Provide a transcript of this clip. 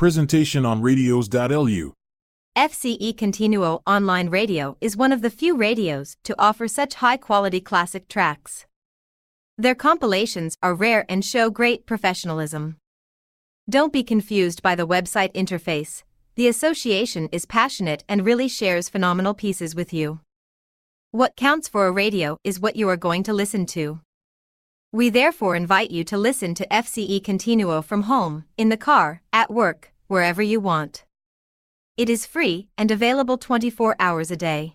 Presentation on radios.lu. FCE Continuo Online Radio is one of the few radios to offer such high quality classic tracks. Their compilations are rare and show great professionalism. Don't be confused by the website interface, the association is passionate and really shares phenomenal pieces with you. What counts for a radio is what you are going to listen to. We therefore invite you to listen to FCE Continuo from home, in the car, at work, wherever you want. It is free and available 24 hours a day.